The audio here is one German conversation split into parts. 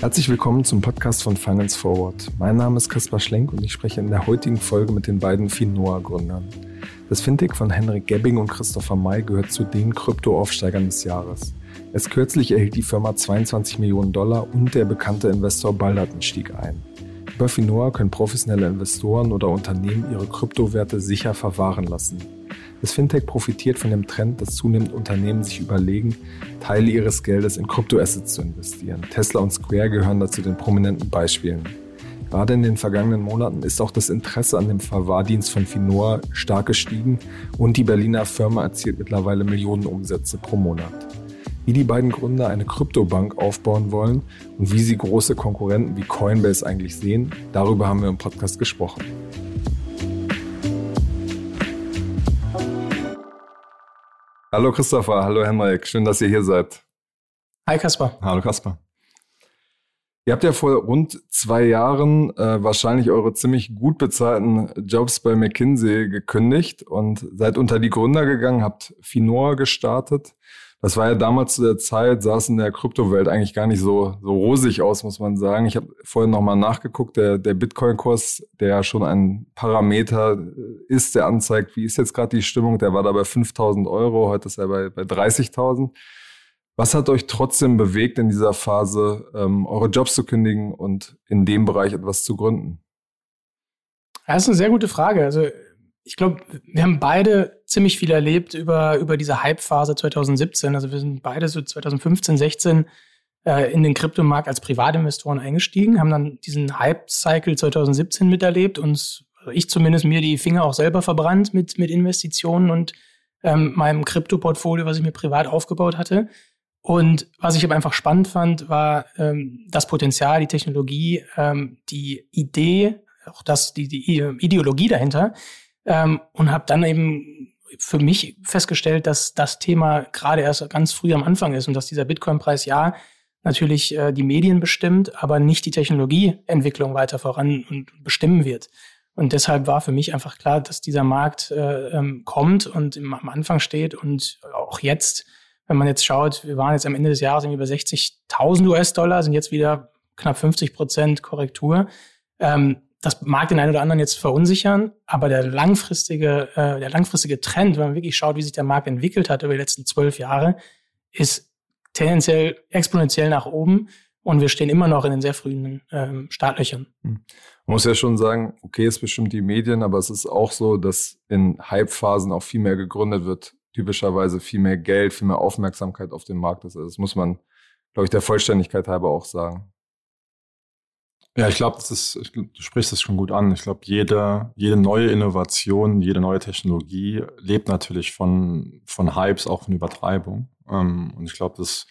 Herzlich willkommen zum Podcast von Finance Forward. Mein Name ist Kaspar Schlenk und ich spreche in der heutigen Folge mit den beiden Finoa-Gründern. Das Fintech von Henrik Gebbing und Christopher May gehört zu den Krypto-Aufsteigern des Jahres. Erst kürzlich erhielt die Firma 22 Millionen Dollar und der bekannte Investor Balderton stieg ein. Über Finoa können professionelle Investoren oder Unternehmen ihre Kryptowerte sicher verwahren lassen. Das Fintech profitiert von dem Trend, dass zunehmend Unternehmen sich überlegen, Teile ihres Geldes in Kryptoassets zu investieren. Tesla und Square gehören dazu den prominenten Beispielen. Gerade in den vergangenen Monaten ist auch das Interesse an dem Verwahrdienst von Finor stark gestiegen und die Berliner Firma erzielt mittlerweile Millionen Umsätze pro Monat. Wie die beiden Gründer eine Kryptobank aufbauen wollen und wie sie große Konkurrenten wie Coinbase eigentlich sehen, darüber haben wir im Podcast gesprochen. Hallo Christopher, hallo Henrik, schön, dass ihr hier seid. Hi Kaspar. Hallo Kaspar. Ihr habt ja vor rund zwei Jahren äh, wahrscheinlich eure ziemlich gut bezahlten Jobs bei McKinsey gekündigt und seid unter die Gründer gegangen, habt Finor gestartet. Das war ja damals zu der Zeit, sah es in der Kryptowelt eigentlich gar nicht so, so rosig aus, muss man sagen. Ich habe vorhin nochmal nachgeguckt, der, der Bitcoin-Kurs, der ja schon ein Parameter ist, der anzeigt, wie ist jetzt gerade die Stimmung, der war da bei 5000 Euro, heute ist er bei, bei 30.000. Was hat euch trotzdem bewegt, in dieser Phase ähm, eure Jobs zu kündigen und in dem Bereich etwas zu gründen? Das ist eine sehr gute Frage. Also ich glaube, wir haben beide ziemlich viel erlebt über, über diese Hype-Phase 2017. Also wir sind beide so 2015, 16 äh, in den Kryptomarkt als Privatinvestoren eingestiegen, haben dann diesen Hype-Cycle 2017 miterlebt und also ich zumindest mir die Finger auch selber verbrannt mit, mit Investitionen und ähm, meinem Krypto-Portfolio, was ich mir privat aufgebaut hatte. Und was ich aber einfach spannend fand, war ähm, das Potenzial, die Technologie, ähm, die Idee, auch das, die, die Ideologie dahinter, ähm, und habe dann eben für mich festgestellt, dass das Thema gerade erst ganz früh am Anfang ist und dass dieser Bitcoin-Preis ja natürlich äh, die Medien bestimmt, aber nicht die Technologieentwicklung weiter voran und bestimmen wird. Und deshalb war für mich einfach klar, dass dieser Markt äh, ähm, kommt und im, am Anfang steht und auch jetzt, wenn man jetzt schaut, wir waren jetzt am Ende des Jahres über 60.000 US-Dollar, sind jetzt wieder knapp 50 Prozent Korrektur. Ähm, das mag den einen oder anderen jetzt verunsichern, aber der langfristige, äh, der langfristige Trend, wenn man wirklich schaut, wie sich der Markt entwickelt hat über die letzten zwölf Jahre, ist tendenziell exponentiell nach oben und wir stehen immer noch in den sehr frühen ähm, Startlöchern. Hm. Man muss ja schon sagen, okay, es bestimmt die Medien, aber es ist auch so, dass in Hype-Phasen auch viel mehr gegründet wird, typischerweise viel mehr Geld, viel mehr Aufmerksamkeit auf dem Markt ist. Also das muss man, glaube ich, der Vollständigkeit halber auch sagen. Ja, ich glaube, das ist, du sprichst es schon gut an. Ich glaube, jede, jede neue Innovation, jede neue Technologie lebt natürlich von, von Hypes, auch von Übertreibung. Ähm, und ich glaube, das,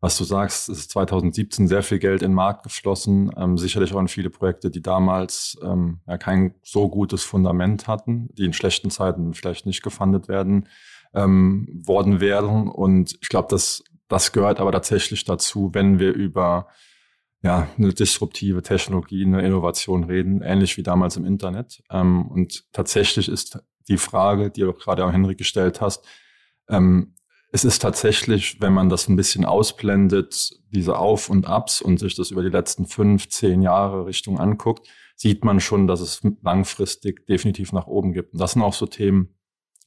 was du sagst, ist 2017 sehr viel Geld in den Markt geflossen. Ähm, sicherlich auch in viele Projekte, die damals ähm, ja, kein so gutes Fundament hatten, die in schlechten Zeiten vielleicht nicht gefundet werden, worden wären. Und ich glaube, das, das gehört aber tatsächlich dazu, wenn wir über ja, eine disruptive Technologie, eine Innovation reden, ähnlich wie damals im Internet. Ähm, und tatsächlich ist die Frage, die du gerade auch Henrik gestellt hast, ähm, es ist tatsächlich, wenn man das ein bisschen ausblendet, diese Auf und Abs und sich das über die letzten fünf, zehn Jahre Richtung anguckt, sieht man schon, dass es langfristig definitiv nach oben gibt. Und das sind auch so Themen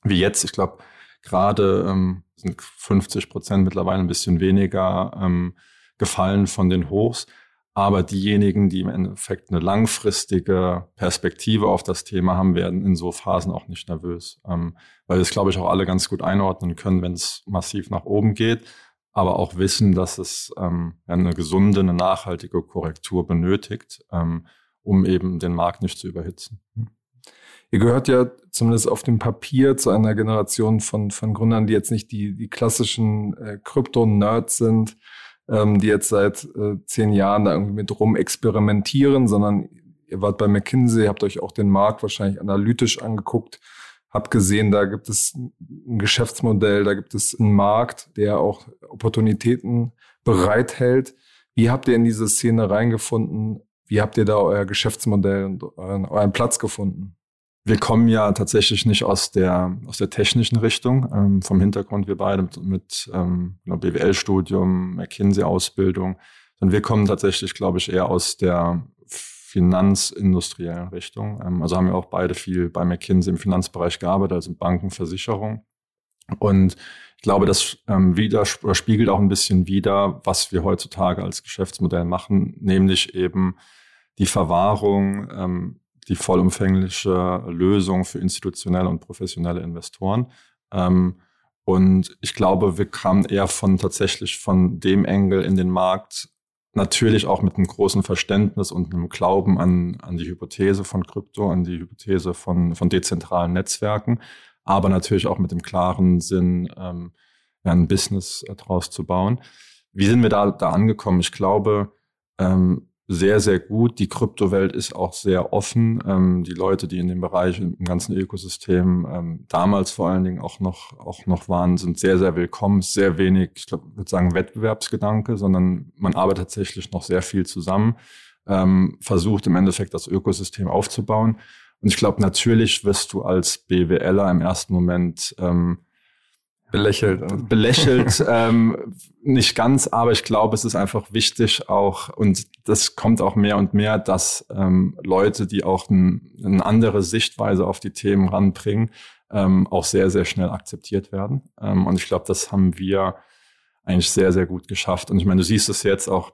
wie jetzt. Ich glaube, gerade ähm, sind 50 Prozent mittlerweile ein bisschen weniger ähm, gefallen von den Hochs. Aber diejenigen, die im Endeffekt eine langfristige Perspektive auf das Thema haben, werden in so Phasen auch nicht nervös. Ähm, weil wir es, glaube ich, auch alle ganz gut einordnen können, wenn es massiv nach oben geht, aber auch wissen, dass es ähm, eine gesunde, eine nachhaltige Korrektur benötigt, ähm, um eben den Markt nicht zu überhitzen. Ihr gehört ja zumindest auf dem Papier zu einer Generation von, von Gründern, die jetzt nicht die, die klassischen äh, Krypto-Nerds sind, ähm, die jetzt seit äh, zehn Jahren da irgendwie mit rum experimentieren, sondern ihr wart bei McKinsey, habt euch auch den Markt wahrscheinlich analytisch angeguckt, habt gesehen, da gibt es ein Geschäftsmodell, da gibt es einen Markt, der auch Opportunitäten bereithält. Wie habt ihr in diese Szene reingefunden? Wie habt ihr da euer Geschäftsmodell und euren, euren Platz gefunden? Wir kommen ja tatsächlich nicht aus der, aus der technischen Richtung, ähm, vom Hintergrund wir beide mit, mit ähm, BWL-Studium, McKinsey-Ausbildung, sondern wir kommen tatsächlich, glaube ich, eher aus der finanzindustriellen Richtung. Ähm, also haben wir auch beide viel bei McKinsey im Finanzbereich gearbeitet, also Banken, Versicherung. Und ich glaube, das ähm, spiegelt auch ein bisschen wider, was wir heutzutage als Geschäftsmodell machen, nämlich eben die Verwahrung, ähm, die vollumfängliche Lösung für institutionelle und professionelle Investoren. Ähm, und ich glaube, wir kamen eher von tatsächlich von dem Engel in den Markt, natürlich auch mit einem großen Verständnis und einem Glauben an, an die Hypothese von Krypto, an die Hypothese von, von dezentralen Netzwerken, aber natürlich auch mit dem klaren Sinn, ähm, ein Business äh, draus zu bauen. Wie sind wir da, da angekommen? Ich glaube, ähm, sehr, sehr gut. Die Kryptowelt ist auch sehr offen. Ähm, die Leute, die in dem Bereich, im ganzen Ökosystem ähm, damals vor allen Dingen auch noch, auch noch waren, sind sehr, sehr willkommen. Sehr wenig, ich glaube, würde sagen Wettbewerbsgedanke, sondern man arbeitet tatsächlich noch sehr viel zusammen, ähm, versucht im Endeffekt das Ökosystem aufzubauen. Und ich glaube, natürlich wirst du als BWLer im ersten Moment ähm, belächelt. Belächelt, ähm, nicht ganz, aber ich glaube, es ist einfach wichtig auch, und das kommt auch mehr und mehr, dass ähm, Leute, die auch ein, eine andere Sichtweise auf die Themen ranbringen, ähm, auch sehr, sehr schnell akzeptiert werden. Ähm, und ich glaube, das haben wir eigentlich sehr, sehr gut geschafft. Und ich meine, du siehst es jetzt auch,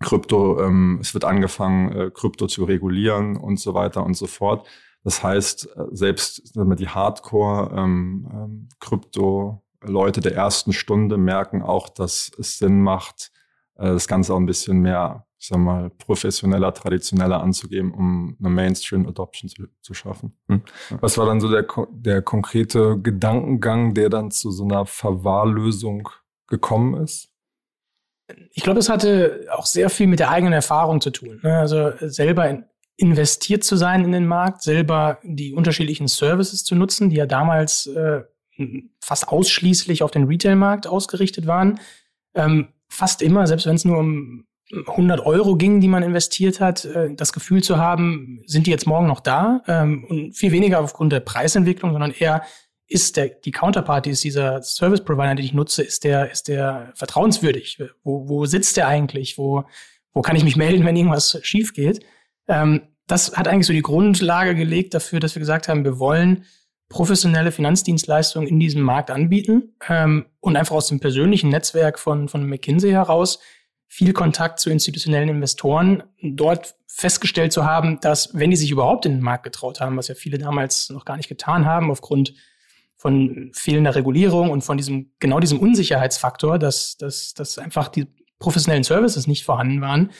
Krypto, ähm, es wird angefangen, äh, Krypto zu regulieren und so weiter und so fort. Das heißt, äh, selbst wenn man die Hardcore-Krypto-Leute ähm, ähm, der ersten Stunde merken auch, dass es Sinn macht, äh, das Ganze auch ein bisschen mehr, ich sag mal, professioneller, traditioneller anzugeben, um eine Mainstream-Adoption zu, zu schaffen. Hm. Was war dann so der, der konkrete Gedankengang, der dann zu so einer Verwahrlösung gekommen ist? Ich glaube, es hatte auch sehr viel mit der eigenen Erfahrung zu tun. Ne? Also selber in, investiert zu sein in den Markt, selber die unterschiedlichen Services zu nutzen, die ja damals äh, fast ausschließlich auf den Retail-Markt ausgerichtet waren. Ähm, fast immer, selbst wenn es nur um 100 Euro ging, die man investiert hat, äh, das Gefühl zu haben, sind die jetzt morgen noch da? Ähm, und viel weniger aufgrund der Preisentwicklung, sondern eher ist der, die Counterparty, ist dieser Service Provider, den ich nutze, ist der, ist der vertrauenswürdig? Wo, wo sitzt der eigentlich? Wo, wo kann ich mich melden, wenn irgendwas schief geht? Ähm, das hat eigentlich so die Grundlage gelegt dafür, dass wir gesagt haben, wir wollen professionelle Finanzdienstleistungen in diesem Markt anbieten ähm, und einfach aus dem persönlichen Netzwerk von, von McKinsey heraus viel Kontakt zu institutionellen Investoren dort festgestellt zu haben, dass wenn die sich überhaupt in den Markt getraut haben, was ja viele damals noch gar nicht getan haben, aufgrund von fehlender Regulierung und von diesem, genau diesem Unsicherheitsfaktor, dass, dass, dass einfach die professionellen Services nicht vorhanden waren,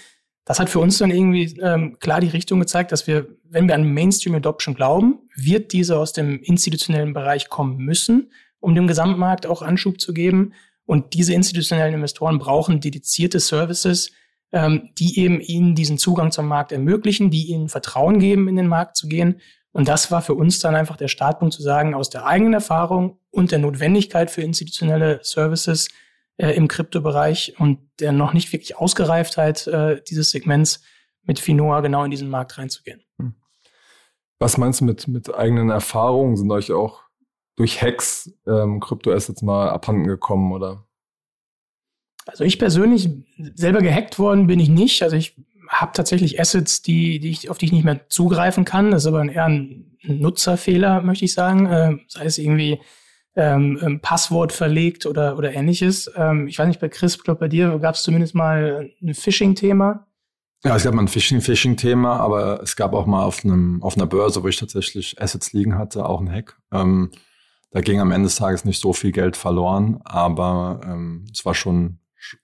das hat für uns dann irgendwie ähm, klar die Richtung gezeigt, dass wir, wenn wir an Mainstream Adoption glauben, wird diese aus dem institutionellen Bereich kommen müssen, um dem Gesamtmarkt auch Anschub zu geben. Und diese institutionellen Investoren brauchen dedizierte Services, ähm, die eben ihnen diesen Zugang zum Markt ermöglichen, die ihnen Vertrauen geben, in den Markt zu gehen. Und das war für uns dann einfach der Startpunkt zu sagen, aus der eigenen Erfahrung und der Notwendigkeit für institutionelle Services äh, im Kryptobereich und der noch nicht wirklich Ausgereiftheit äh, dieses Segments mit Finoa genau in diesen Markt reinzugehen. Hm. Was meinst du mit, mit eigenen Erfahrungen? Sind euch auch durch Hacks ähm, Kryptoassets mal abhanden gekommen oder? Also ich persönlich selber gehackt worden bin ich nicht. Also ich habe tatsächlich Assets, die, die ich, auf die ich nicht mehr zugreifen kann. Das ist aber eher ein Nutzerfehler, möchte ich sagen. Äh, sei es irgendwie ähm, ähm, Passwort verlegt oder, oder ähnliches. Ähm, ich weiß nicht, bei Chris, ich glaube, bei dir gab es zumindest mal ein Phishing-Thema. Ja, es gab mal ein Phishing-Phishing-Thema, aber es gab auch mal auf, einem, auf einer Börse, wo ich tatsächlich Assets liegen hatte, auch ein Hack. Ähm, da ging am Ende des Tages nicht so viel Geld verloren, aber ähm, es war schon,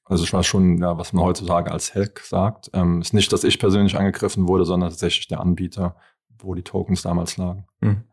also es war schon, ja, was man heutzutage als Hack sagt. Ähm, ist nicht, dass ich persönlich angegriffen wurde, sondern tatsächlich der Anbieter, wo die Tokens damals lagen. Mhm.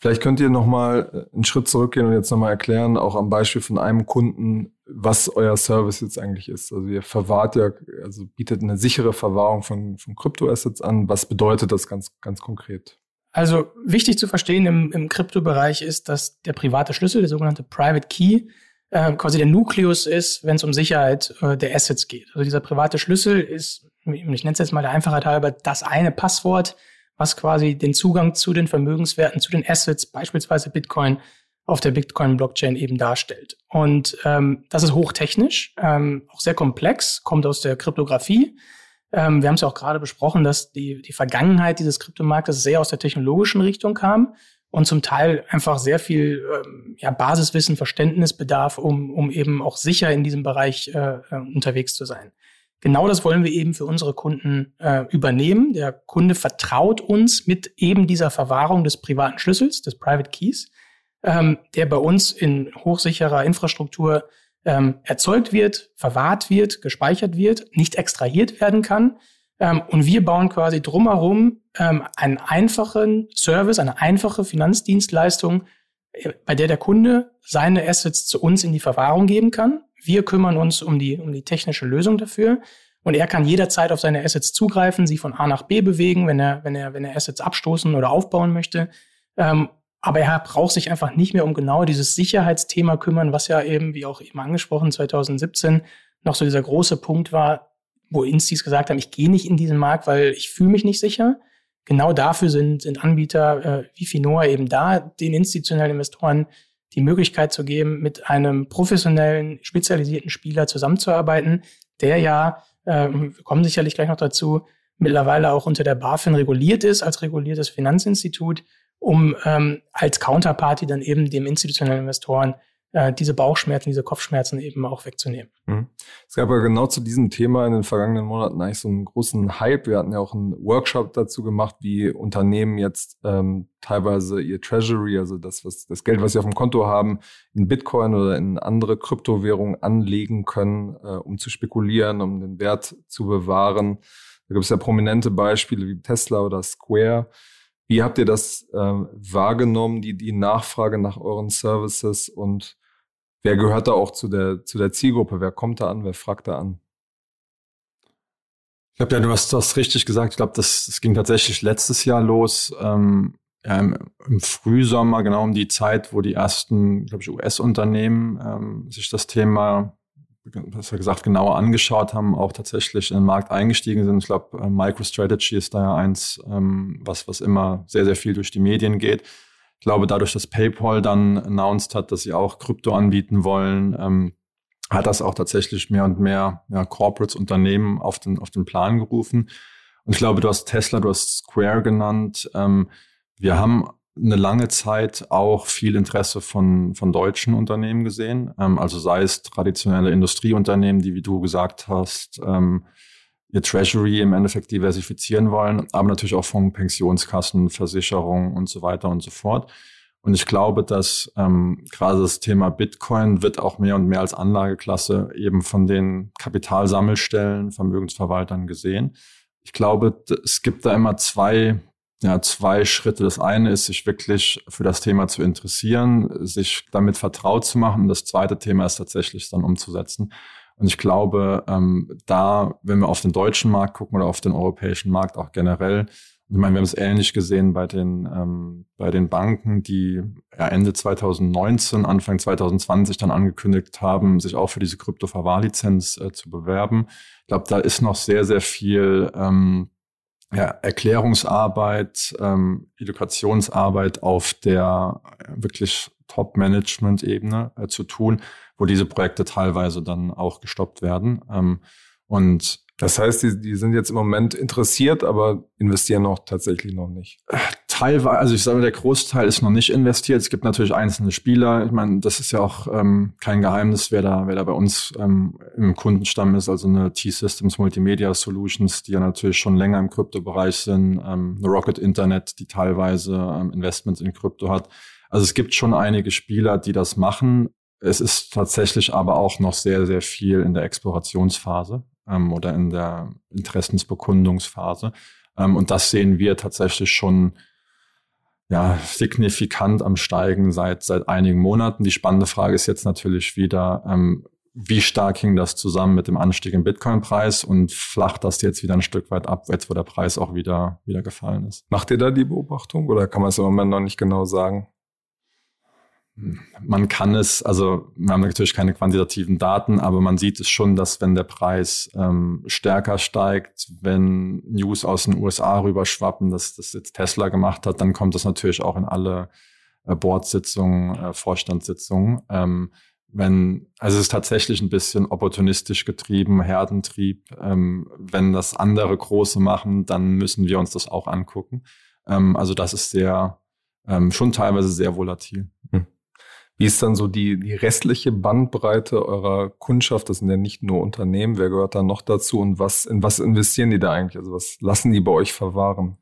Vielleicht könnt ihr nochmal äh, einen Schritt zurückgehen und jetzt nochmal erklären, auch am Beispiel von einem Kunden, was euer Service jetzt eigentlich ist. Also ihr verwahrt ja, also bietet eine sichere Verwahrung von, von Kryptoassets an. Was bedeutet das ganz, ganz konkret? Also wichtig zu verstehen im, im Kryptobereich ist, dass der private Schlüssel, der sogenannte Private Key, äh, quasi der Nukleus ist, wenn es um Sicherheit äh, der Assets geht. Also dieser private Schlüssel ist, ich nenne es jetzt mal der Einfachheit halber, das eine Passwort, was quasi den Zugang zu den Vermögenswerten, zu den Assets, beispielsweise Bitcoin, auf der Bitcoin-Blockchain eben darstellt. Und ähm, das ist hochtechnisch, ähm, auch sehr komplex, kommt aus der Kryptographie. Ähm, wir haben es ja auch gerade besprochen, dass die, die Vergangenheit dieses Kryptomarktes sehr aus der technologischen Richtung kam und zum Teil einfach sehr viel ähm, ja, Basiswissen, Verständnis bedarf, um, um eben auch sicher in diesem Bereich äh, äh, unterwegs zu sein. Genau das wollen wir eben für unsere Kunden äh, übernehmen. Der Kunde vertraut uns mit eben dieser Verwahrung des privaten Schlüssels, des Private Keys, ähm, der bei uns in hochsicherer Infrastruktur ähm, erzeugt wird, verwahrt wird, gespeichert wird, nicht extrahiert werden kann. Ähm, und wir bauen quasi drumherum ähm, einen einfachen Service, eine einfache Finanzdienstleistung, äh, bei der der Kunde seine Assets zu uns in die Verwahrung geben kann. Wir kümmern uns um die, um die technische Lösung dafür. Und er kann jederzeit auf seine Assets zugreifen, sie von A nach B bewegen, wenn er, wenn er, wenn er Assets abstoßen oder aufbauen möchte. Ähm, aber er braucht sich einfach nicht mehr um genau dieses Sicherheitsthema kümmern, was ja eben, wie auch eben angesprochen, 2017 noch so dieser große Punkt war, wo Instis gesagt haben, ich gehe nicht in diesen Markt, weil ich fühle mich nicht sicher. Genau dafür sind, sind Anbieter äh, wie Finoa eben da, den institutionellen Investoren die Möglichkeit zu geben, mit einem professionellen, spezialisierten Spieler zusammenzuarbeiten, der ja, äh, wir kommen sicherlich gleich noch dazu, mittlerweile auch unter der BaFin reguliert ist als reguliertes Finanzinstitut um ähm, als Counterparty dann eben dem institutionellen Investoren äh, diese Bauchschmerzen, diese Kopfschmerzen eben auch wegzunehmen. Mhm. Es gab ja genau zu diesem Thema in den vergangenen Monaten eigentlich so einen großen Hype. Wir hatten ja auch einen Workshop dazu gemacht, wie Unternehmen jetzt ähm, teilweise ihr Treasury, also das, was das Geld, was sie auf dem Konto haben, in Bitcoin oder in andere Kryptowährungen anlegen können, äh, um zu spekulieren, um den Wert zu bewahren. Da gibt es ja prominente Beispiele wie Tesla oder Square. Wie habt ihr das äh, wahrgenommen, die, die Nachfrage nach euren Services und wer gehört da auch zu der, zu der Zielgruppe? Wer kommt da an? Wer fragt da an? Ich glaube, ja, du hast das richtig gesagt. Ich glaube, das, das ging tatsächlich letztes Jahr los. Ähm, ja, im, im, Frühsommer, genau um die Zeit, wo die ersten, glaube ich, US-Unternehmen ähm, sich das Thema besser gesagt, genauer angeschaut haben, auch tatsächlich in den Markt eingestiegen sind. Ich glaube, äh, MicroStrategy ist da ja eins, ähm, was, was immer sehr, sehr viel durch die Medien geht. Ich glaube, dadurch, dass PayPal dann announced hat, dass sie auch Krypto anbieten wollen, ähm, hat das auch tatsächlich mehr und mehr ja, Corporates, Unternehmen auf den, auf den Plan gerufen. Und ich glaube, du hast Tesla, du hast Square genannt. Ähm, wir haben eine lange Zeit auch viel Interesse von, von deutschen Unternehmen gesehen. Ähm, also sei es traditionelle Industrieunternehmen, die, wie du gesagt hast, ähm, ihr Treasury im Endeffekt diversifizieren wollen, aber natürlich auch von Pensionskassen, Versicherungen und so weiter und so fort. Und ich glaube, dass ähm, gerade das Thema Bitcoin wird auch mehr und mehr als Anlageklasse eben von den Kapitalsammelstellen, Vermögensverwaltern gesehen. Ich glaube, es gibt da immer zwei ja, zwei Schritte. Das eine ist, sich wirklich für das Thema zu interessieren, sich damit vertraut zu machen. Das zweite Thema ist tatsächlich dann umzusetzen. Und ich glaube, ähm, da, wenn wir auf den deutschen Markt gucken oder auf den europäischen Markt auch generell, ich meine, wir haben es ähnlich gesehen bei den, ähm, bei den Banken, die ja, Ende 2019, Anfang 2020 dann angekündigt haben, sich auch für diese Krypto-Verwahrlizenz äh, zu bewerben. Ich glaube, da ist noch sehr, sehr viel ähm, ja, Erklärungsarbeit, ähm, Edukationsarbeit auf der äh, wirklich Top-Management-Ebene äh, zu tun, wo diese Projekte teilweise dann auch gestoppt werden. Ähm, und das heißt, die, die sind jetzt im Moment interessiert, aber investieren noch tatsächlich noch nicht. Teilweise, also ich sage, der Großteil ist noch nicht investiert. Es gibt natürlich einzelne Spieler. Ich meine, das ist ja auch ähm, kein Geheimnis, wer da, wer da bei uns ähm, im Kundenstamm ist. Also eine T-Systems Multimedia Solutions, die ja natürlich schon länger im Kryptobereich sind. Ähm, eine Rocket Internet, die teilweise ähm, Investments in Krypto hat. Also es gibt schon einige Spieler, die das machen. Es ist tatsächlich aber auch noch sehr, sehr viel in der Explorationsphase ähm, oder in der Interessensbekundungsphase. Ähm, und das sehen wir tatsächlich schon ja, signifikant am Steigen seit, seit einigen Monaten. Die spannende Frage ist jetzt natürlich wieder, ähm, wie stark hing das zusammen mit dem Anstieg im Bitcoin-Preis und flacht das jetzt wieder ein Stück weit ab, jetzt wo der Preis auch wieder, wieder gefallen ist. Macht ihr da die Beobachtung oder kann man es im Moment noch nicht genau sagen? Man kann es, also wir haben natürlich keine quantitativen Daten, aber man sieht es schon, dass wenn der Preis ähm, stärker steigt, wenn News aus den USA rüberschwappen, dass das jetzt Tesla gemacht hat, dann kommt das natürlich auch in alle äh, Boardsitzungen, äh, Vorstandssitzungen. Ähm, wenn, also es ist tatsächlich ein bisschen opportunistisch getrieben, Herdentrieb. Ähm, wenn das andere Große machen, dann müssen wir uns das auch angucken. Ähm, also das ist sehr, ähm, schon teilweise sehr volatil. Hm. Wie ist dann so die, die restliche Bandbreite eurer Kundschaft? Das sind ja nicht nur Unternehmen. Wer gehört da noch dazu und was, in was investieren die da eigentlich? Also was lassen die bei euch verwahren?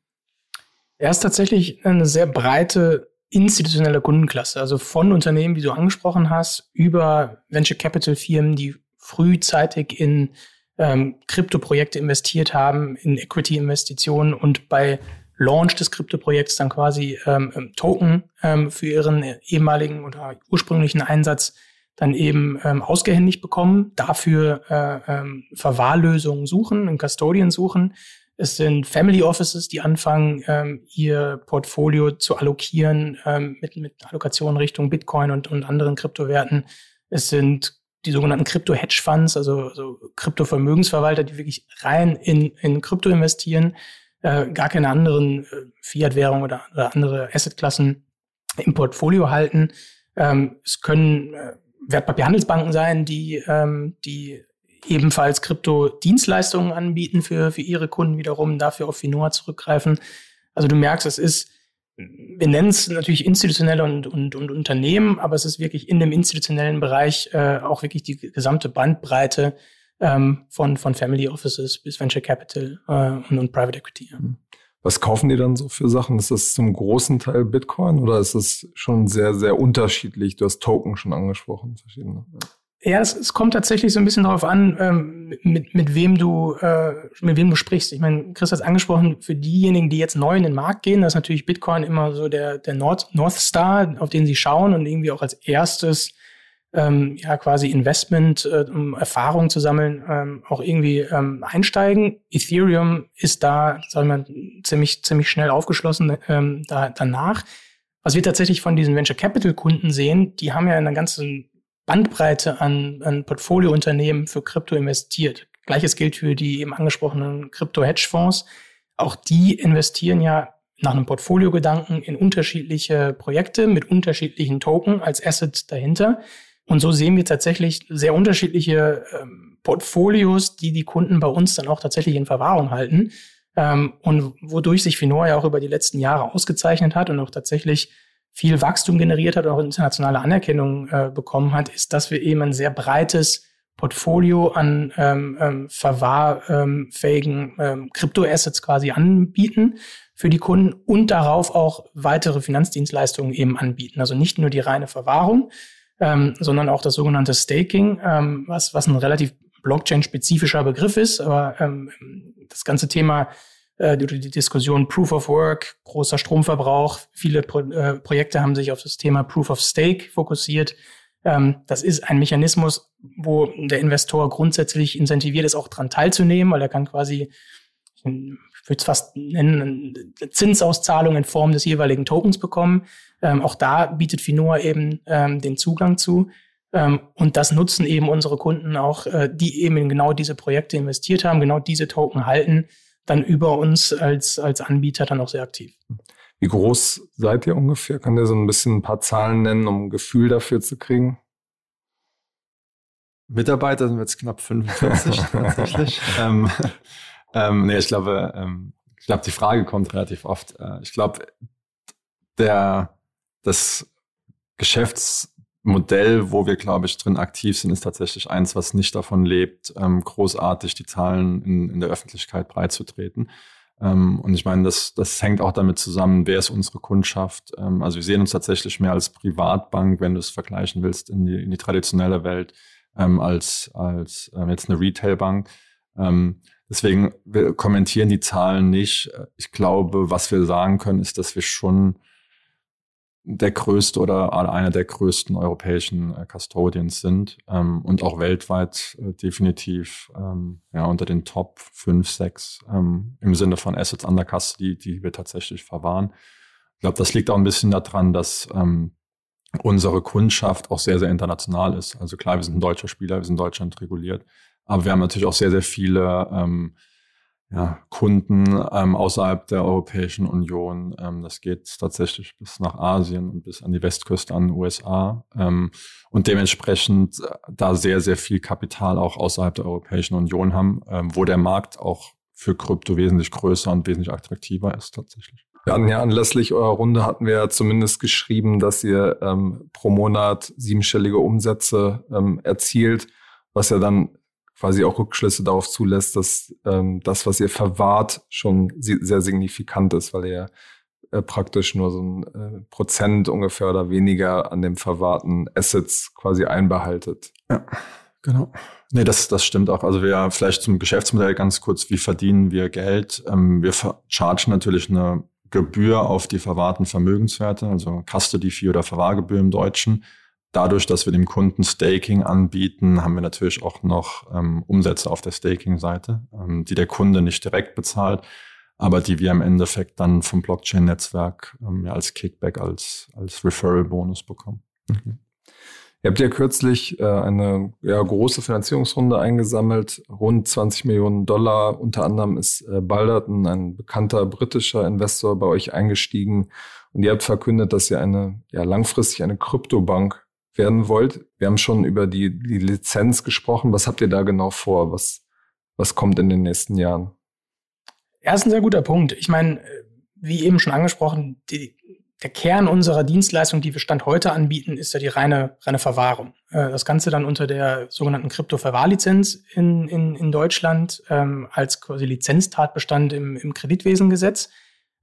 Er ist tatsächlich eine sehr breite institutionelle Kundenklasse. Also von Unternehmen, wie du angesprochen hast, über Venture Capital Firmen, die frühzeitig in ähm, Krypto-Projekte investiert haben, in Equity-Investitionen und bei Launch des Krypto-Projekts dann quasi ähm, ähm, Token ähm, für ihren ehemaligen oder ursprünglichen Einsatz dann eben ähm, ausgehändigt bekommen, dafür äh, ähm, Verwahrlösungen suchen, einen Custodian suchen. Es sind Family Offices, die anfangen, ähm, ihr Portfolio zu allokieren ähm, mit, mit Allokationen Richtung Bitcoin und, und anderen Kryptowerten. Es sind die sogenannten Krypto-Hedge-Funds, also, also Krypto-Vermögensverwalter, die wirklich rein in, in Krypto investieren äh, gar keine anderen äh, Fiat-Währungen oder, oder, andere Assetklassen im Portfolio halten. Ähm, es können äh, Wertpapierhandelsbanken sein, die, ähm, die ebenfalls Krypto-Dienstleistungen anbieten für, für ihre Kunden wiederum, dafür auf Finoa zurückgreifen. Also du merkst, es ist, wir nennen es natürlich institutionelle und, und, und Unternehmen, aber es ist wirklich in dem institutionellen Bereich äh, auch wirklich die gesamte Bandbreite ähm, von, von Family Offices bis Venture Capital äh, und, und Private Equity. Ja. Hm. Was kaufen die dann so für Sachen? Ist das zum großen Teil Bitcoin oder ist das schon sehr, sehr unterschiedlich? Du hast Token schon angesprochen, verschiedene. Ja, es, es kommt tatsächlich so ein bisschen darauf an, ähm, mit, mit wem du äh, mit wem du sprichst. Ich meine, Chris hat es angesprochen, für diejenigen, die jetzt neu in den Markt gehen, da ist natürlich Bitcoin immer so der, der North, North Star, auf den sie schauen und irgendwie auch als erstes ähm, ja quasi Investment, äh, um Erfahrung zu sammeln, ähm, auch irgendwie ähm, einsteigen. Ethereum ist da, sagen wir mal, ziemlich, ziemlich schnell aufgeschlossen ähm, da, danach. Was wir tatsächlich von diesen Venture Capital Kunden sehen, die haben ja eine ganze Bandbreite an, an Portfoliounternehmen für Krypto investiert. Gleiches gilt für die eben angesprochenen Krypto-Hedgefonds. Auch die investieren ja nach einem Portfoliogedanken in unterschiedliche Projekte mit unterschiedlichen Token als Asset dahinter. Und so sehen wir tatsächlich sehr unterschiedliche ähm, Portfolios, die die Kunden bei uns dann auch tatsächlich in Verwahrung halten. Ähm, und wodurch sich Finor ja auch über die letzten Jahre ausgezeichnet hat und auch tatsächlich viel Wachstum generiert hat, auch internationale Anerkennung äh, bekommen hat, ist, dass wir eben ein sehr breites Portfolio an ähm, ähm, verwahrfähigen ähm, Kryptoassets quasi anbieten für die Kunden und darauf auch weitere Finanzdienstleistungen eben anbieten. Also nicht nur die reine Verwahrung, ähm, sondern auch das sogenannte Staking, ähm, was, was ein relativ Blockchain-spezifischer Begriff ist. Aber ähm, das ganze Thema, äh, die, Diskussion Proof of Work, großer Stromverbrauch, viele Pro äh, Projekte haben sich auf das Thema Proof of Stake fokussiert. Ähm, das ist ein Mechanismus, wo der Investor grundsätzlich incentiviert ist, auch dran teilzunehmen, weil er kann quasi ich würde es fast nennen, Zinsauszahlung in Form des jeweiligen Tokens bekommen. Ähm, auch da bietet Finoa eben ähm, den Zugang zu. Ähm, und das nutzen eben unsere Kunden auch, äh, die eben in genau diese Projekte investiert haben, genau diese Token halten, dann über uns als, als Anbieter dann auch sehr aktiv. Wie groß seid ihr ungefähr? Kann ihr so ein bisschen ein paar Zahlen nennen, um ein Gefühl dafür zu kriegen? Mitarbeiter sind jetzt knapp 45 tatsächlich. ähm, ähm, nee, ich glaube, ähm, ich glaube, die Frage kommt relativ oft. Äh, ich glaube, der, das Geschäftsmodell, wo wir, glaube ich, drin aktiv sind, ist tatsächlich eins, was nicht davon lebt, ähm, großartig die Zahlen in, in der Öffentlichkeit breitzutreten. Ähm, und ich meine, das, das hängt auch damit zusammen, wer ist unsere Kundschaft. Ähm, also wir sehen uns tatsächlich mehr als Privatbank, wenn du es vergleichen willst, in die, in die traditionelle Welt, ähm, als, als ähm, jetzt eine Retailbank. Deswegen, wir kommentieren die Zahlen nicht. Ich glaube, was wir sagen können, ist, dass wir schon der größte oder einer der größten europäischen äh, Custodians sind ähm, und auch weltweit äh, definitiv ähm, ja, unter den Top 5, 6 ähm, im Sinne von Assets under Custody, die wir tatsächlich verwahren. Ich glaube, das liegt auch ein bisschen daran, dass ähm, unsere Kundschaft auch sehr, sehr international ist. Also klar, wir sind ein deutscher Spieler, wir sind in Deutschland reguliert, aber wir haben natürlich auch sehr, sehr viele ähm, ja, Kunden ähm, außerhalb der Europäischen Union. Ähm, das geht tatsächlich bis nach Asien und bis an die Westküste an den USA. Ähm, und dementsprechend äh, da sehr, sehr viel Kapital auch außerhalb der Europäischen Union haben, ähm, wo der Markt auch für Krypto wesentlich größer und wesentlich attraktiver ist tatsächlich. Ja anlässlich eurer Runde hatten wir ja zumindest geschrieben, dass ihr ähm, pro Monat siebenstellige Umsätze ähm, erzielt, was ja dann quasi auch Rückschlüsse darauf zulässt, dass ähm, das, was ihr verwahrt, schon sehr signifikant ist, weil ihr äh, praktisch nur so ein äh, Prozent ungefähr oder weniger an dem verwahrten Assets quasi einbehaltet. Ja, genau. Nee, das, das stimmt auch. Also wir vielleicht zum Geschäftsmodell ganz kurz, wie verdienen wir Geld? Ähm, wir chargen natürlich eine Gebühr auf die verwahrten Vermögenswerte, also Custody-Fee oder Verwahrgebühr im Deutschen. Dadurch, dass wir dem Kunden Staking anbieten, haben wir natürlich auch noch ähm, Umsätze auf der Staking-Seite, ähm, die der Kunde nicht direkt bezahlt, aber die wir im Endeffekt dann vom Blockchain-Netzwerk ähm, ja, als Kickback, als, als Referral-Bonus bekommen. Mhm. Ihr habt ja kürzlich äh, eine ja, große Finanzierungsrunde eingesammelt, rund 20 Millionen Dollar. Unter anderem ist äh, Balderton, ein bekannter britischer Investor, bei euch eingestiegen. Und ihr habt verkündet, dass ihr eine ja, langfristig eine Kryptobank werden wollt. Wir haben schon über die, die Lizenz gesprochen. Was habt ihr da genau vor? Was, was kommt in den nächsten Jahren? Ja, ist ein sehr guter Punkt. Ich meine, wie eben schon angesprochen, die, der Kern unserer Dienstleistung, die wir Stand heute anbieten, ist ja die reine, reine Verwahrung. Äh, das Ganze dann unter der sogenannten Krypto-Verwahrlizenz in, in, in Deutschland ähm, als quasi Lizenztatbestand im, im Kreditwesengesetz.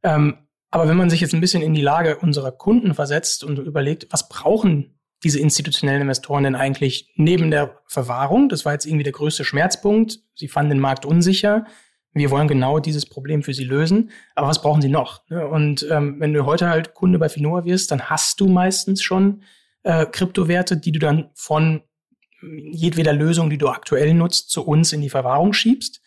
Ähm, aber wenn man sich jetzt ein bisschen in die Lage unserer Kunden versetzt und überlegt, was brauchen diese institutionellen Investoren denn eigentlich neben der Verwahrung? Das war jetzt irgendwie der größte Schmerzpunkt. Sie fanden den Markt unsicher. Wir wollen genau dieses Problem für sie lösen. Aber was brauchen sie noch? Ne? Und ähm, wenn du heute halt Kunde bei Finoa wirst, dann hast du meistens schon äh, Kryptowerte, die du dann von jedweder Lösung, die du aktuell nutzt, zu uns in die Verwahrung schiebst,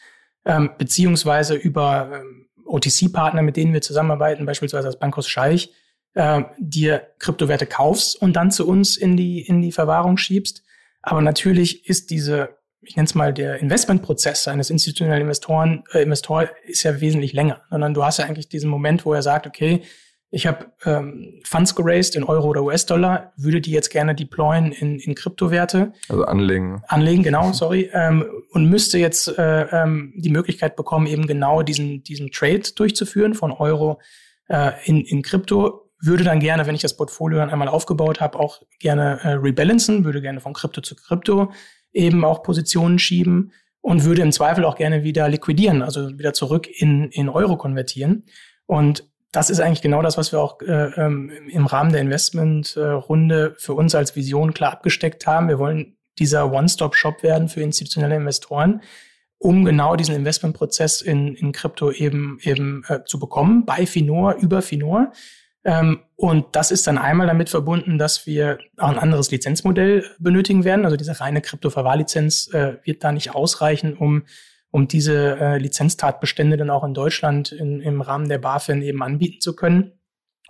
ähm, beziehungsweise über ähm, OTC-Partner, mit denen wir zusammenarbeiten, beispielsweise als Bankhaus Scheich, äh, dir Kryptowerte kaufst und dann zu uns in die, in die Verwahrung schiebst. Aber natürlich ist diese ich nenne es mal, der Investmentprozess eines institutionellen Investoren, äh, Investor ist ja wesentlich länger, sondern du hast ja eigentlich diesen Moment, wo er sagt, okay, ich habe ähm, Funds geraced in Euro oder US-Dollar, würde die jetzt gerne deployen in, in Kryptowerte. Also anlegen. Anlegen, genau, sorry. Ähm, und müsste jetzt äh, ähm, die Möglichkeit bekommen, eben genau diesen, diesen Trade durchzuführen von Euro äh, in, in Krypto. Würde dann gerne, wenn ich das Portfolio dann einmal aufgebaut habe, auch gerne äh, rebalancen, würde gerne von Krypto zu Krypto eben auch Positionen schieben und würde im Zweifel auch gerne wieder liquidieren, also wieder zurück in, in Euro konvertieren. Und das ist eigentlich genau das, was wir auch äh, ähm, im Rahmen der Investmentrunde für uns als Vision klar abgesteckt haben. Wir wollen dieser One-Stop-Shop werden für institutionelle Investoren, um genau diesen Investmentprozess in, in Krypto eben, eben äh, zu bekommen, bei Finor, über Finor. Ähm, und das ist dann einmal damit verbunden, dass wir auch ein anderes Lizenzmodell benötigen werden. Also diese reine Kryptoverwahrlizenz äh, wird da nicht ausreichen, um, um diese äh, Lizenztatbestände dann auch in Deutschland in, im Rahmen der BaFin eben anbieten zu können.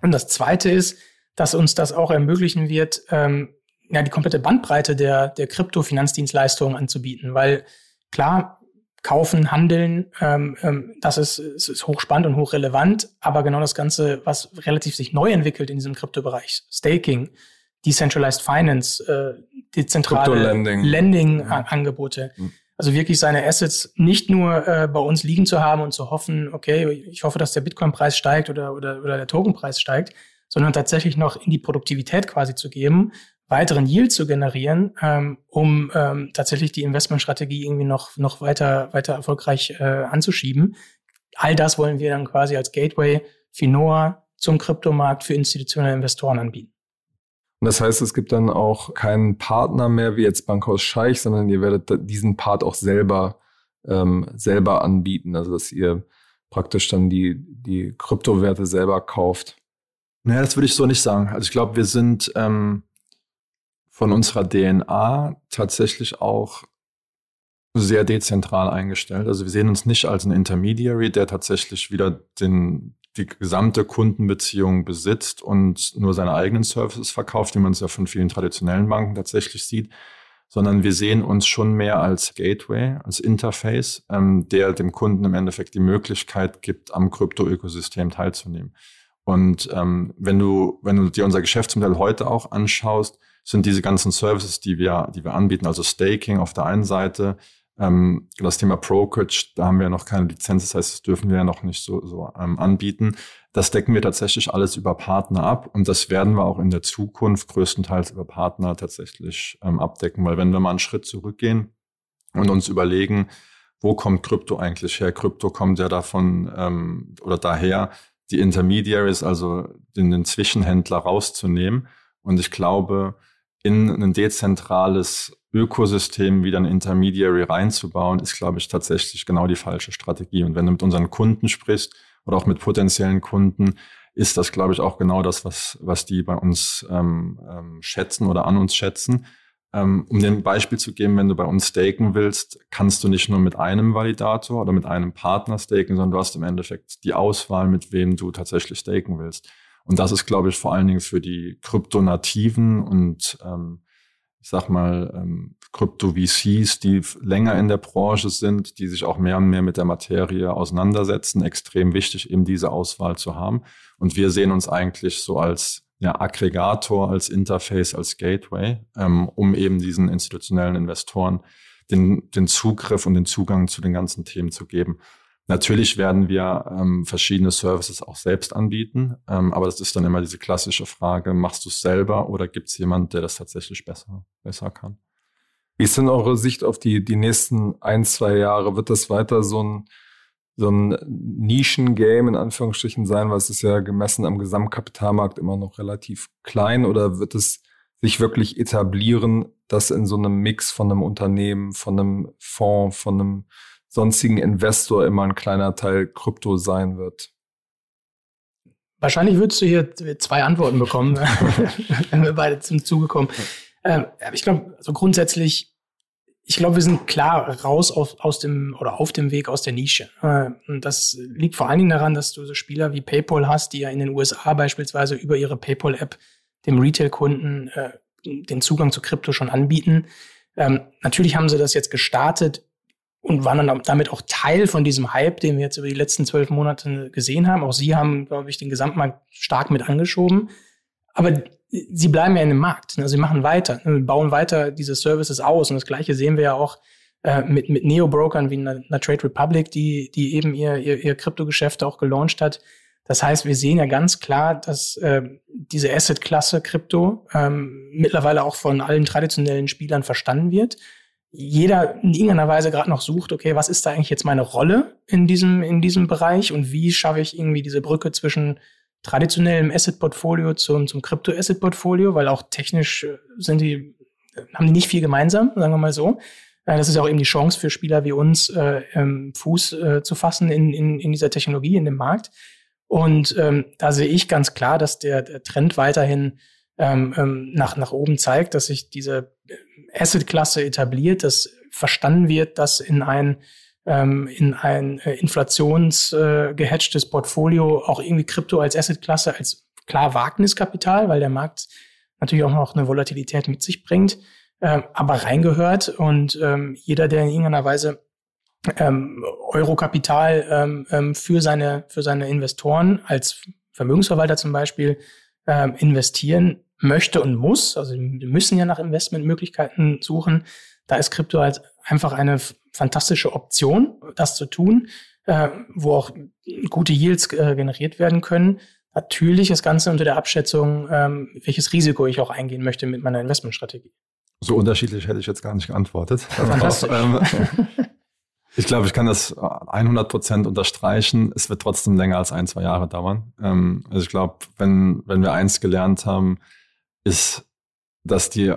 Und das Zweite ist, dass uns das auch ermöglichen wird, ähm, ja, die komplette Bandbreite der, der Kryptofinanzdienstleistungen anzubieten. Weil klar, kaufen, handeln, ähm, ähm, das ist, ist, ist hochspannend und hochrelevant. Aber genau das Ganze, was relativ sich neu entwickelt in diesem Kryptobereich, Staking, Decentralized Finance, äh, dezentrale Lending-Angebote. Mhm. Also wirklich seine Assets nicht nur äh, bei uns liegen zu haben und zu hoffen, okay, ich hoffe, dass der Bitcoin-Preis steigt oder, oder, oder der Token-Preis steigt, sondern tatsächlich noch in die Produktivität quasi zu geben weiteren Yield zu generieren, ähm, um ähm, tatsächlich die Investmentstrategie irgendwie noch, noch weiter, weiter erfolgreich äh, anzuschieben. All das wollen wir dann quasi als Gateway Finoa zum Kryptomarkt für institutionelle Investoren anbieten. Und das heißt, es gibt dann auch keinen Partner mehr wie jetzt Bankhaus Scheich, sondern ihr werdet diesen Part auch selber, ähm, selber anbieten. Also dass ihr praktisch dann die, die Kryptowerte selber kauft. Naja, das würde ich so nicht sagen. Also ich glaube, wir sind ähm, von unserer DNA tatsächlich auch sehr dezentral eingestellt. Also wir sehen uns nicht als ein Intermediary, der tatsächlich wieder den, die gesamte Kundenbeziehung besitzt und nur seine eigenen Services verkauft, wie man es ja von vielen traditionellen Banken tatsächlich sieht, sondern wir sehen uns schon mehr als Gateway, als Interface, ähm, der dem Kunden im Endeffekt die Möglichkeit gibt, am Krypto-Ökosystem teilzunehmen. Und ähm, wenn du, wenn du dir unser Geschäftsmodell heute auch anschaust, sind diese ganzen Services, die wir, die wir anbieten, also Staking auf der einen Seite, ähm, das Thema Brokerage, da haben wir noch keine Lizenz, das heißt, das dürfen wir ja noch nicht so, so ähm, anbieten. Das decken wir tatsächlich alles über Partner ab und das werden wir auch in der Zukunft größtenteils über Partner tatsächlich ähm, abdecken, weil wenn wir mal einen Schritt zurückgehen und uns überlegen, wo kommt Krypto eigentlich her? Krypto kommt ja davon ähm, oder daher, die Intermediaries, also den, den Zwischenhändler rauszunehmen. Und ich glaube, in ein dezentrales Ökosystem wieder ein Intermediary reinzubauen, ist, glaube ich, tatsächlich genau die falsche Strategie. Und wenn du mit unseren Kunden sprichst oder auch mit potenziellen Kunden, ist das, glaube ich, auch genau das, was, was die bei uns ähm, ähm, schätzen oder an uns schätzen. Ähm, um dir ein Beispiel zu geben, wenn du bei uns staken willst, kannst du nicht nur mit einem Validator oder mit einem Partner staken, sondern du hast im Endeffekt die Auswahl, mit wem du tatsächlich staken willst. Und das ist, glaube ich, vor allen Dingen für die Kryptonativen und ähm, ich sag mal, ähm, Krypto-VCs, die länger in der Branche sind, die sich auch mehr und mehr mit der Materie auseinandersetzen, extrem wichtig, eben diese Auswahl zu haben. Und wir sehen uns eigentlich so als ja, Aggregator, als Interface, als Gateway, ähm, um eben diesen institutionellen Investoren den, den Zugriff und den Zugang zu den ganzen Themen zu geben. Natürlich werden wir ähm, verschiedene Services auch selbst anbieten, ähm, aber das ist dann immer diese klassische Frage, machst du es selber oder gibt es jemand, der das tatsächlich besser, besser kann? Wie ist denn eure Sicht auf die, die nächsten ein, zwei Jahre? Wird das weiter so ein, so ein Nischen-Game in Anführungsstrichen sein, weil es ist ja gemessen am Gesamtkapitalmarkt immer noch relativ klein oder wird es sich wirklich etablieren, dass in so einem Mix von einem Unternehmen, von einem Fonds, von einem sonstigen Investor immer ein kleiner Teil Krypto sein wird? Wahrscheinlich würdest du hier zwei Antworten bekommen, wenn wir beide zum Zuge kommen. Ähm, ich glaube, also grundsätzlich, ich glaube, wir sind klar raus auf, aus dem oder auf dem Weg aus der Nische. Äh, und das liegt vor allen Dingen daran, dass du so Spieler wie PayPal hast, die ja in den USA beispielsweise über ihre PayPal-App dem Retail-Kunden äh, den Zugang zu Krypto schon anbieten. Ähm, natürlich haben sie das jetzt gestartet und waren dann damit auch Teil von diesem Hype, den wir jetzt über die letzten zwölf Monate gesehen haben. Auch sie haben, glaube ich, den Gesamtmarkt stark mit angeschoben. Aber sie bleiben ja in dem Markt. Also sie machen weiter, ne, bauen weiter diese Services aus. Und das Gleiche sehen wir ja auch äh, mit, mit Neo-Brokern wie einer, einer Trade Republic, die, die eben ihr, ihr, ihr Kryptogeschäft auch gelauncht hat. Das heißt, wir sehen ja ganz klar, dass äh, diese Asset-Klasse Krypto ähm, mittlerweile auch von allen traditionellen Spielern verstanden wird jeder in irgendeiner Weise gerade noch sucht, okay, was ist da eigentlich jetzt meine Rolle in diesem, in diesem Bereich und wie schaffe ich irgendwie diese Brücke zwischen traditionellem Asset-Portfolio zum, Crypto-Asset-Portfolio, weil auch technisch äh, sind die, haben die nicht viel gemeinsam, sagen wir mal so. Äh, das ist auch eben die Chance für Spieler wie uns, äh, ähm, Fuß äh, zu fassen in, in, in dieser Technologie, in dem Markt. Und ähm, da sehe ich ganz klar, dass der, der Trend weiterhin ähm, ähm, nach, nach oben zeigt, dass sich diese Asset-Klasse etabliert, dass verstanden wird, dass in ein ähm, in ein äh, inflationsgehatchtes äh, Portfolio auch irgendwie Krypto als Asset-Klasse als klar Wagniskapital, weil der Markt natürlich auch noch eine Volatilität mit sich bringt, ähm, aber reingehört und jeder, der in irgendeiner Weise ähm, Eurokapital für seine für seine Investoren als Vermögensverwalter zum Beispiel investieren möchte und muss, also wir müssen ja nach Investmentmöglichkeiten suchen, da ist Krypto halt einfach eine fantastische Option, das zu tun, äh, wo auch gute Yields äh, generiert werden können. Natürlich das Ganze unter der Abschätzung, ähm, welches Risiko ich auch eingehen möchte mit meiner Investmentstrategie. So unterschiedlich hätte ich jetzt gar nicht geantwortet. Fantastisch. Ähm, ich glaube, ich kann das 100 Prozent unterstreichen. Es wird trotzdem länger als ein, zwei Jahre dauern. Ähm, also ich glaube, wenn, wenn wir eins gelernt haben, ist, dass die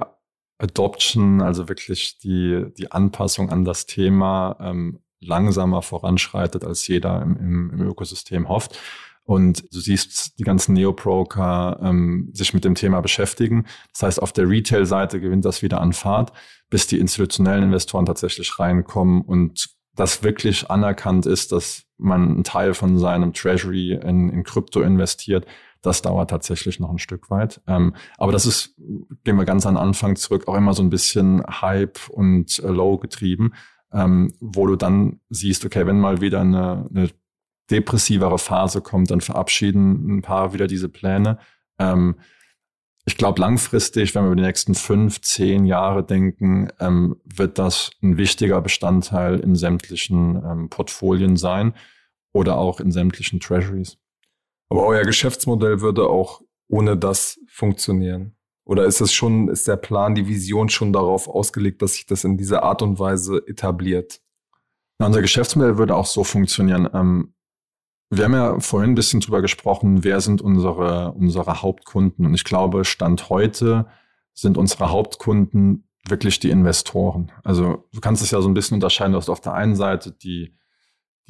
Adoption, also wirklich die, die Anpassung an das Thema ähm, langsamer voranschreitet, als jeder im, im, im Ökosystem hofft. Und du siehst die ganzen Neo-Broker ähm, sich mit dem Thema beschäftigen. Das heißt, auf der Retail-Seite gewinnt das wieder an Fahrt, bis die institutionellen Investoren tatsächlich reinkommen und das wirklich anerkannt ist, dass man einen Teil von seinem Treasury in, in Krypto investiert, das dauert tatsächlich noch ein Stück weit. Ähm, aber das ist, gehen wir ganz an Anfang zurück, auch immer so ein bisschen Hype und äh, Low getrieben, ähm, wo du dann siehst, okay, wenn mal wieder eine, eine depressivere Phase kommt, dann verabschieden ein paar wieder diese Pläne. Ähm, ich glaube, langfristig, wenn wir über die nächsten fünf, zehn Jahre denken, ähm, wird das ein wichtiger Bestandteil in sämtlichen ähm, Portfolien sein oder auch in sämtlichen Treasuries. Aber euer Geschäftsmodell würde auch ohne das funktionieren. Oder ist es schon, ist der Plan, die Vision schon darauf ausgelegt, dass sich das in dieser Art und Weise etabliert? Na, unser Geschäftsmodell würde auch so funktionieren. Ähm, wir haben ja vorhin ein bisschen drüber gesprochen, wer sind unsere, unsere Hauptkunden. Und ich glaube, Stand heute sind unsere Hauptkunden wirklich die Investoren. Also du kannst es ja so ein bisschen unterscheiden. Du hast auf der einen Seite die,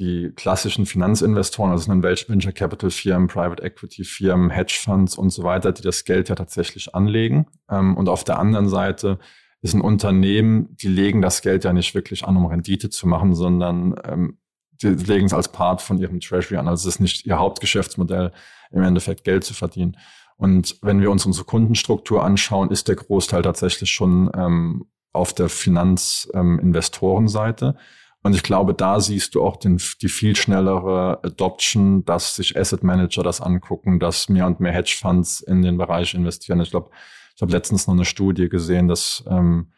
die klassischen Finanzinvestoren, also sind Venture Capital Firmen, Private Equity Firmen, Hedgefonds und so weiter, die das Geld ja tatsächlich anlegen. Ähm, und auf der anderen Seite ist ein Unternehmen, die legen das Geld ja nicht wirklich an, um Rendite zu machen, sondern ähm, die legen es als Part von ihrem Treasury an. Also es ist nicht ihr Hauptgeschäftsmodell, im Endeffekt Geld zu verdienen. Und wenn wir uns unsere Kundenstruktur anschauen, ist der Großteil tatsächlich schon ähm, auf der Finanzinvestorenseite. Und ich glaube, da siehst du auch den, die viel schnellere Adoption, dass sich Asset Manager das angucken, dass mehr und mehr Hedgefonds in den Bereich investieren. Ich glaube, ich habe letztens noch eine Studie gesehen, dass ähm,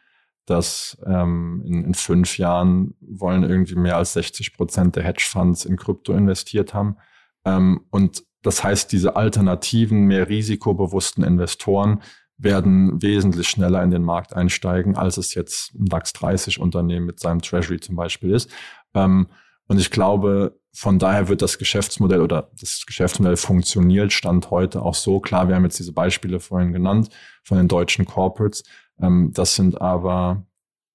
dass ähm, in, in fünf Jahren wollen irgendwie mehr als 60 Prozent der Hedgefonds in Krypto investiert haben. Ähm, und das heißt, diese alternativen, mehr risikobewussten Investoren werden wesentlich schneller in den Markt einsteigen, als es jetzt ein DAX 30 Unternehmen mit seinem Treasury zum Beispiel ist. Ähm, und ich glaube, von daher wird das Geschäftsmodell oder das Geschäftsmodell funktioniert, stand heute auch so. Klar, wir haben jetzt diese Beispiele vorhin genannt von den deutschen Corporates. Ähm, das sind aber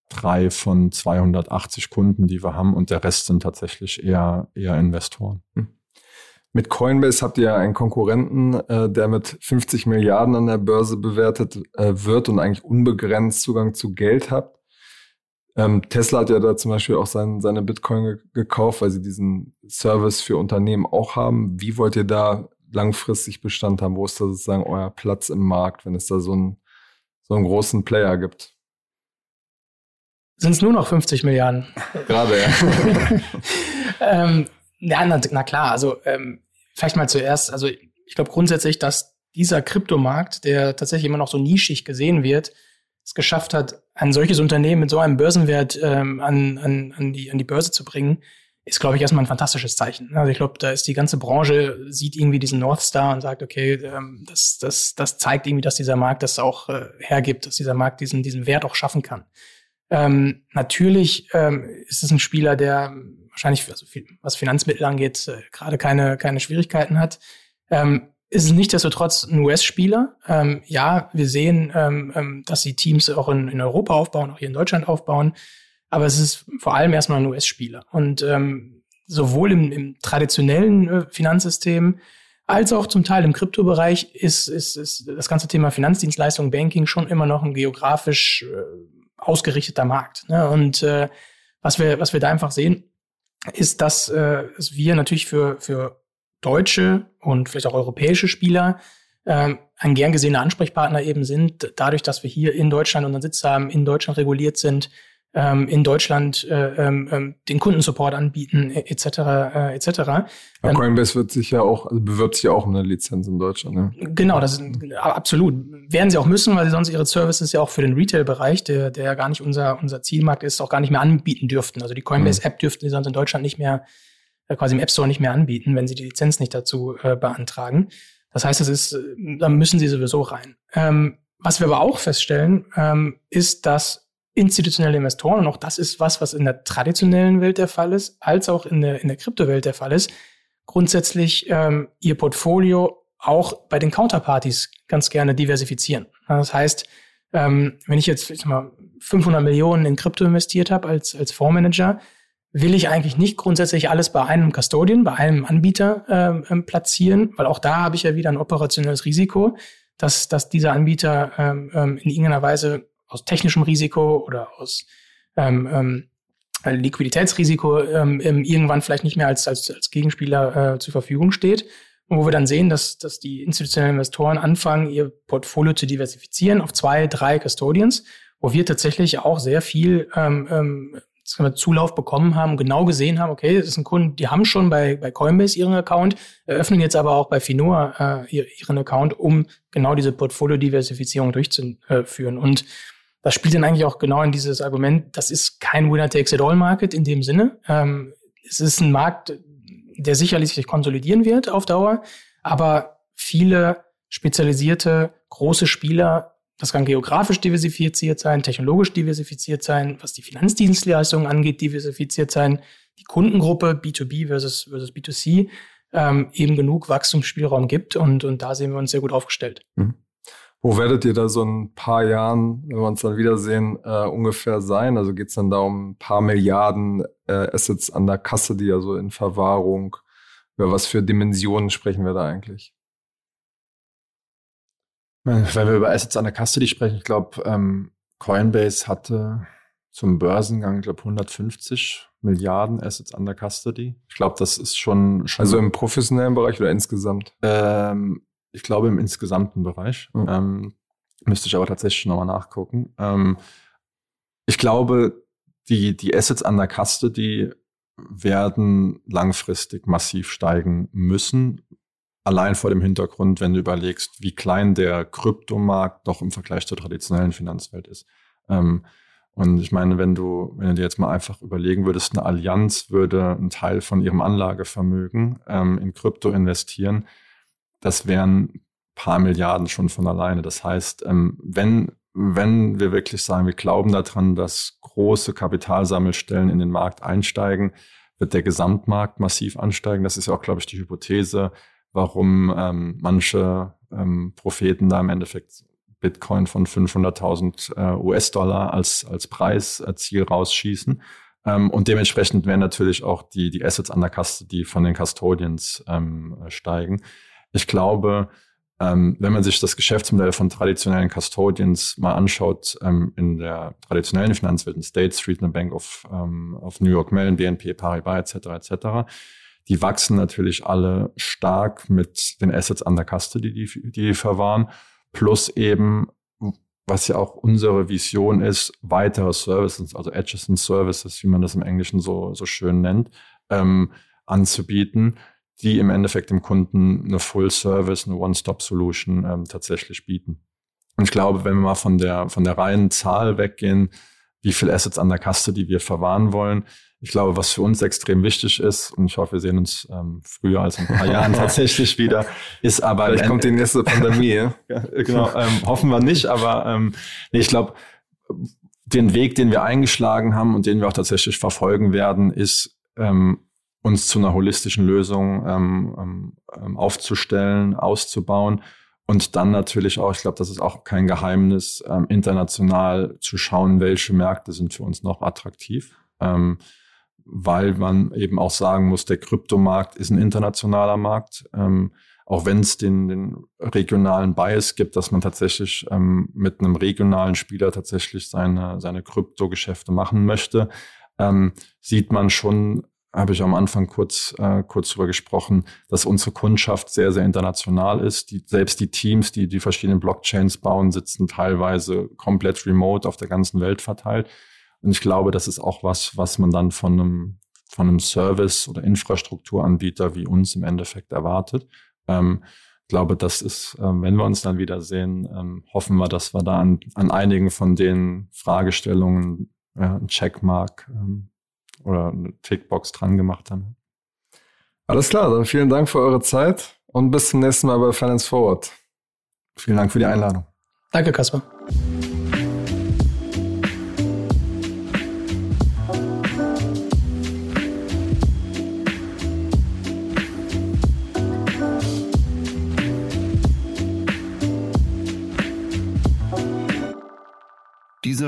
drei von 280 Kunden, die wir haben und der Rest sind tatsächlich eher, eher Investoren. Hm. Mit Coinbase habt ihr einen Konkurrenten, äh, der mit 50 Milliarden an der Börse bewertet äh, wird und eigentlich unbegrenzt Zugang zu Geld hat. Ähm, Tesla hat ja da zum Beispiel auch sein, seine Bitcoin ge gekauft, weil sie diesen Service für Unternehmen auch haben. Wie wollt ihr da langfristig Bestand haben? Wo ist da sozusagen euer Platz im Markt, wenn es da so ein so einen großen Player gibt. Sind es nur noch 50 Milliarden? Gerade, ja. ähm, ja, na, na, klar, also ähm, vielleicht mal zuerst, also ich glaube grundsätzlich, dass dieser Kryptomarkt, der tatsächlich immer noch so nischig gesehen wird, es geschafft hat, ein solches Unternehmen mit so einem Börsenwert ähm, an, an, an, die, an die Börse zu bringen, ist, glaube ich, erstmal ein fantastisches Zeichen. Also ich glaube, da ist die ganze Branche, sieht irgendwie diesen North Star und sagt, okay, ähm, das, das, das zeigt irgendwie, dass dieser Markt das auch äh, hergibt, dass dieser Markt diesen, diesen Wert auch schaffen kann. Ähm, natürlich ähm, ist es ein Spieler, der wahrscheinlich, also viel, was Finanzmittel angeht, äh, gerade keine, keine Schwierigkeiten hat. Ähm, ist es nichtsdestotrotz ein US-Spieler. Ähm, ja, wir sehen, ähm, ähm, dass sie Teams auch in, in Europa aufbauen, auch hier in Deutschland aufbauen. Aber es ist vor allem erstmal ein US-Spieler. Und ähm, sowohl im, im traditionellen äh, Finanzsystem als auch zum Teil im Kryptobereich ist, ist, ist das ganze Thema Finanzdienstleistung, Banking schon immer noch ein geografisch äh, ausgerichteter Markt. Ne? Und äh, was, wir, was wir da einfach sehen, ist, dass, äh, wir natürlich für, für deutsche und vielleicht auch europäische Spieler äh, ein gern gesehener Ansprechpartner eben sind, dadurch, dass wir hier in Deutschland unseren Sitz haben, in Deutschland reguliert sind, ähm, in Deutschland äh, ähm, ähm den Kundensupport anbieten, etc. Äh, etc. Aber ähm, Coinbase wird sich ja auch, also bewirbt sich ja auch um eine Lizenz in Deutschland. Ne? Genau, das ist absolut. Werden sie auch müssen, weil sie sonst ihre Services ja auch für den Retail-Bereich, der, der ja gar nicht unser, unser Zielmarkt ist, auch gar nicht mehr anbieten dürften. Also die Coinbase-App mhm. dürften sie sonst in Deutschland nicht mehr, äh, quasi im App Store nicht mehr anbieten, wenn sie die Lizenz nicht dazu äh, beantragen. Das heißt, das ist, da müssen sie sowieso rein. Ähm, was wir aber auch feststellen, ähm, ist, dass institutionelle Investoren, und auch das ist was, was in der traditionellen Welt der Fall ist, als auch in der, in der Kryptowelt der Fall ist, grundsätzlich ähm, ihr Portfolio auch bei den Counterparties ganz gerne diversifizieren. Das heißt, ähm, wenn ich jetzt ich sag mal, 500 Millionen in Krypto investiert habe als, als Fondsmanager, will ich eigentlich nicht grundsätzlich alles bei einem Custodian, bei einem Anbieter ähm, ähm platzieren, weil auch da habe ich ja wieder ein operationelles Risiko, dass, dass dieser Anbieter ähm, ähm in irgendeiner Weise aus technischem Risiko oder aus ähm, ähm, Liquiditätsrisiko ähm, irgendwann vielleicht nicht mehr als, als, als Gegenspieler äh, zur Verfügung steht. Und wo wir dann sehen, dass, dass die institutionellen Investoren anfangen, ihr Portfolio zu diversifizieren auf zwei, drei Custodians, wo wir tatsächlich auch sehr viel ähm, ähm, Zulauf bekommen haben, genau gesehen haben, okay, das ist ein Kunde, die haben schon bei, bei Coinbase ihren Account, eröffnen jetzt aber auch bei Finoa äh, ihren Account, um genau diese Portfolio-Diversifizierung durchzuführen. Und das spielt dann eigentlich auch genau in dieses Argument, das ist kein Winner-Takes-it-all-Market in dem Sinne. Ähm, es ist ein Markt, der sicherlich sich konsolidieren wird auf Dauer, aber viele spezialisierte große Spieler das kann geografisch diversifiziert sein, technologisch diversifiziert sein, was die Finanzdienstleistungen angeht, diversifiziert sein, die Kundengruppe B2B versus, versus B2C ähm, eben genug Wachstumsspielraum gibt und, und da sehen wir uns sehr gut aufgestellt. Mhm. Wo werdet ihr da so ein paar Jahren, wenn wir uns dann wiedersehen, äh, ungefähr sein? Also geht es dann da um ein paar Milliarden äh, Assets an der Kasse, die also in Verwahrung. Über was für Dimensionen sprechen wir da eigentlich? Wenn wir über Assets an der Custody sprechen, ich glaube, ähm, Coinbase hatte zum Börsengang, ich glaube, 150 Milliarden Assets an der Custody. Ich glaube, das ist schon, schon. Also im professionellen Bereich oder insgesamt? Ähm, ich glaube, im insgesamten Bereich. Mhm. Ähm, müsste ich aber tatsächlich nochmal nachgucken. Ähm, ich glaube, die, die Assets an der Custody werden langfristig massiv steigen müssen, Allein vor dem Hintergrund, wenn du überlegst, wie klein der Kryptomarkt doch im Vergleich zur traditionellen Finanzwelt ist. Ähm, und ich meine, wenn du, wenn du dir jetzt mal einfach überlegen würdest, eine Allianz würde einen Teil von ihrem Anlagevermögen ähm, in Krypto investieren, das wären paar Milliarden schon von alleine. Das heißt, ähm, wenn, wenn wir wirklich sagen, wir glauben daran, dass große Kapitalsammelstellen in den Markt einsteigen, wird der Gesamtmarkt massiv ansteigen. Das ist ja auch, glaube ich, die Hypothese, warum ähm, manche ähm, Propheten da im Endeffekt Bitcoin von 500.000 äh, US-Dollar als, als Preisziel rausschießen. Ähm, und dementsprechend werden natürlich auch die, die Assets an der Custody von den Custodians ähm, steigen. Ich glaube, ähm, wenn man sich das Geschäftsmodell von traditionellen Custodians mal anschaut, ähm, in der traditionellen Finanzwelt, in State Street, eine Bank of, ähm, of New York Mellon, BNP Paribas etc. etc., die wachsen natürlich alle stark mit den Assets an der die die, die verwahren, plus eben, was ja auch unsere Vision ist, weitere Services, also Adjacent Services, wie man das im Englischen so, so schön nennt, ähm, anzubieten, die im Endeffekt dem Kunden eine Full Service, eine One-Stop-Solution ähm, tatsächlich bieten. Und ich glaube, wenn wir mal von der, von der reinen Zahl weggehen, wie viel Assets an der Kaste, die wir verwahren wollen, ich glaube, was für uns extrem wichtig ist, und ich hoffe, wir sehen uns ähm, früher als in ein paar Jahren tatsächlich wieder, ist aber. Vielleicht kommt die nächste Pandemie, ja genau, ähm, hoffen wir nicht, aber ähm, nee, ich glaube, den Weg, den wir eingeschlagen haben und den wir auch tatsächlich verfolgen werden, ist, ähm, uns zu einer holistischen Lösung ähm, ähm, ähm aufzustellen, auszubauen und dann natürlich auch, ich glaube, das ist auch kein Geheimnis, ähm, international zu schauen, welche Märkte sind für uns noch attraktiv. Ähm, weil man eben auch sagen muss, der Kryptomarkt ist ein internationaler Markt. Ähm, auch wenn es den, den regionalen Bias gibt, dass man tatsächlich ähm, mit einem regionalen Spieler tatsächlich seine, seine Kryptogeschäfte machen möchte, ähm, sieht man schon, habe ich am Anfang kurz, äh, kurz drüber gesprochen, dass unsere Kundschaft sehr, sehr international ist. Die, selbst die Teams, die die verschiedenen Blockchains bauen, sitzen teilweise komplett remote auf der ganzen Welt verteilt. Und ich glaube, das ist auch was, was man dann von einem, von einem Service- oder Infrastrukturanbieter wie uns im Endeffekt erwartet. Ähm, ich glaube, das ist, ähm, wenn wir uns dann wiedersehen, ähm, hoffen wir, dass wir da an, an einigen von den Fragestellungen äh, ein Checkmark ähm, oder eine Tickbox dran gemacht haben. Alles klar, dann vielen Dank für eure Zeit und bis zum nächsten Mal bei Finance Forward. Vielen Dank für die Einladung. Danke, Kasper.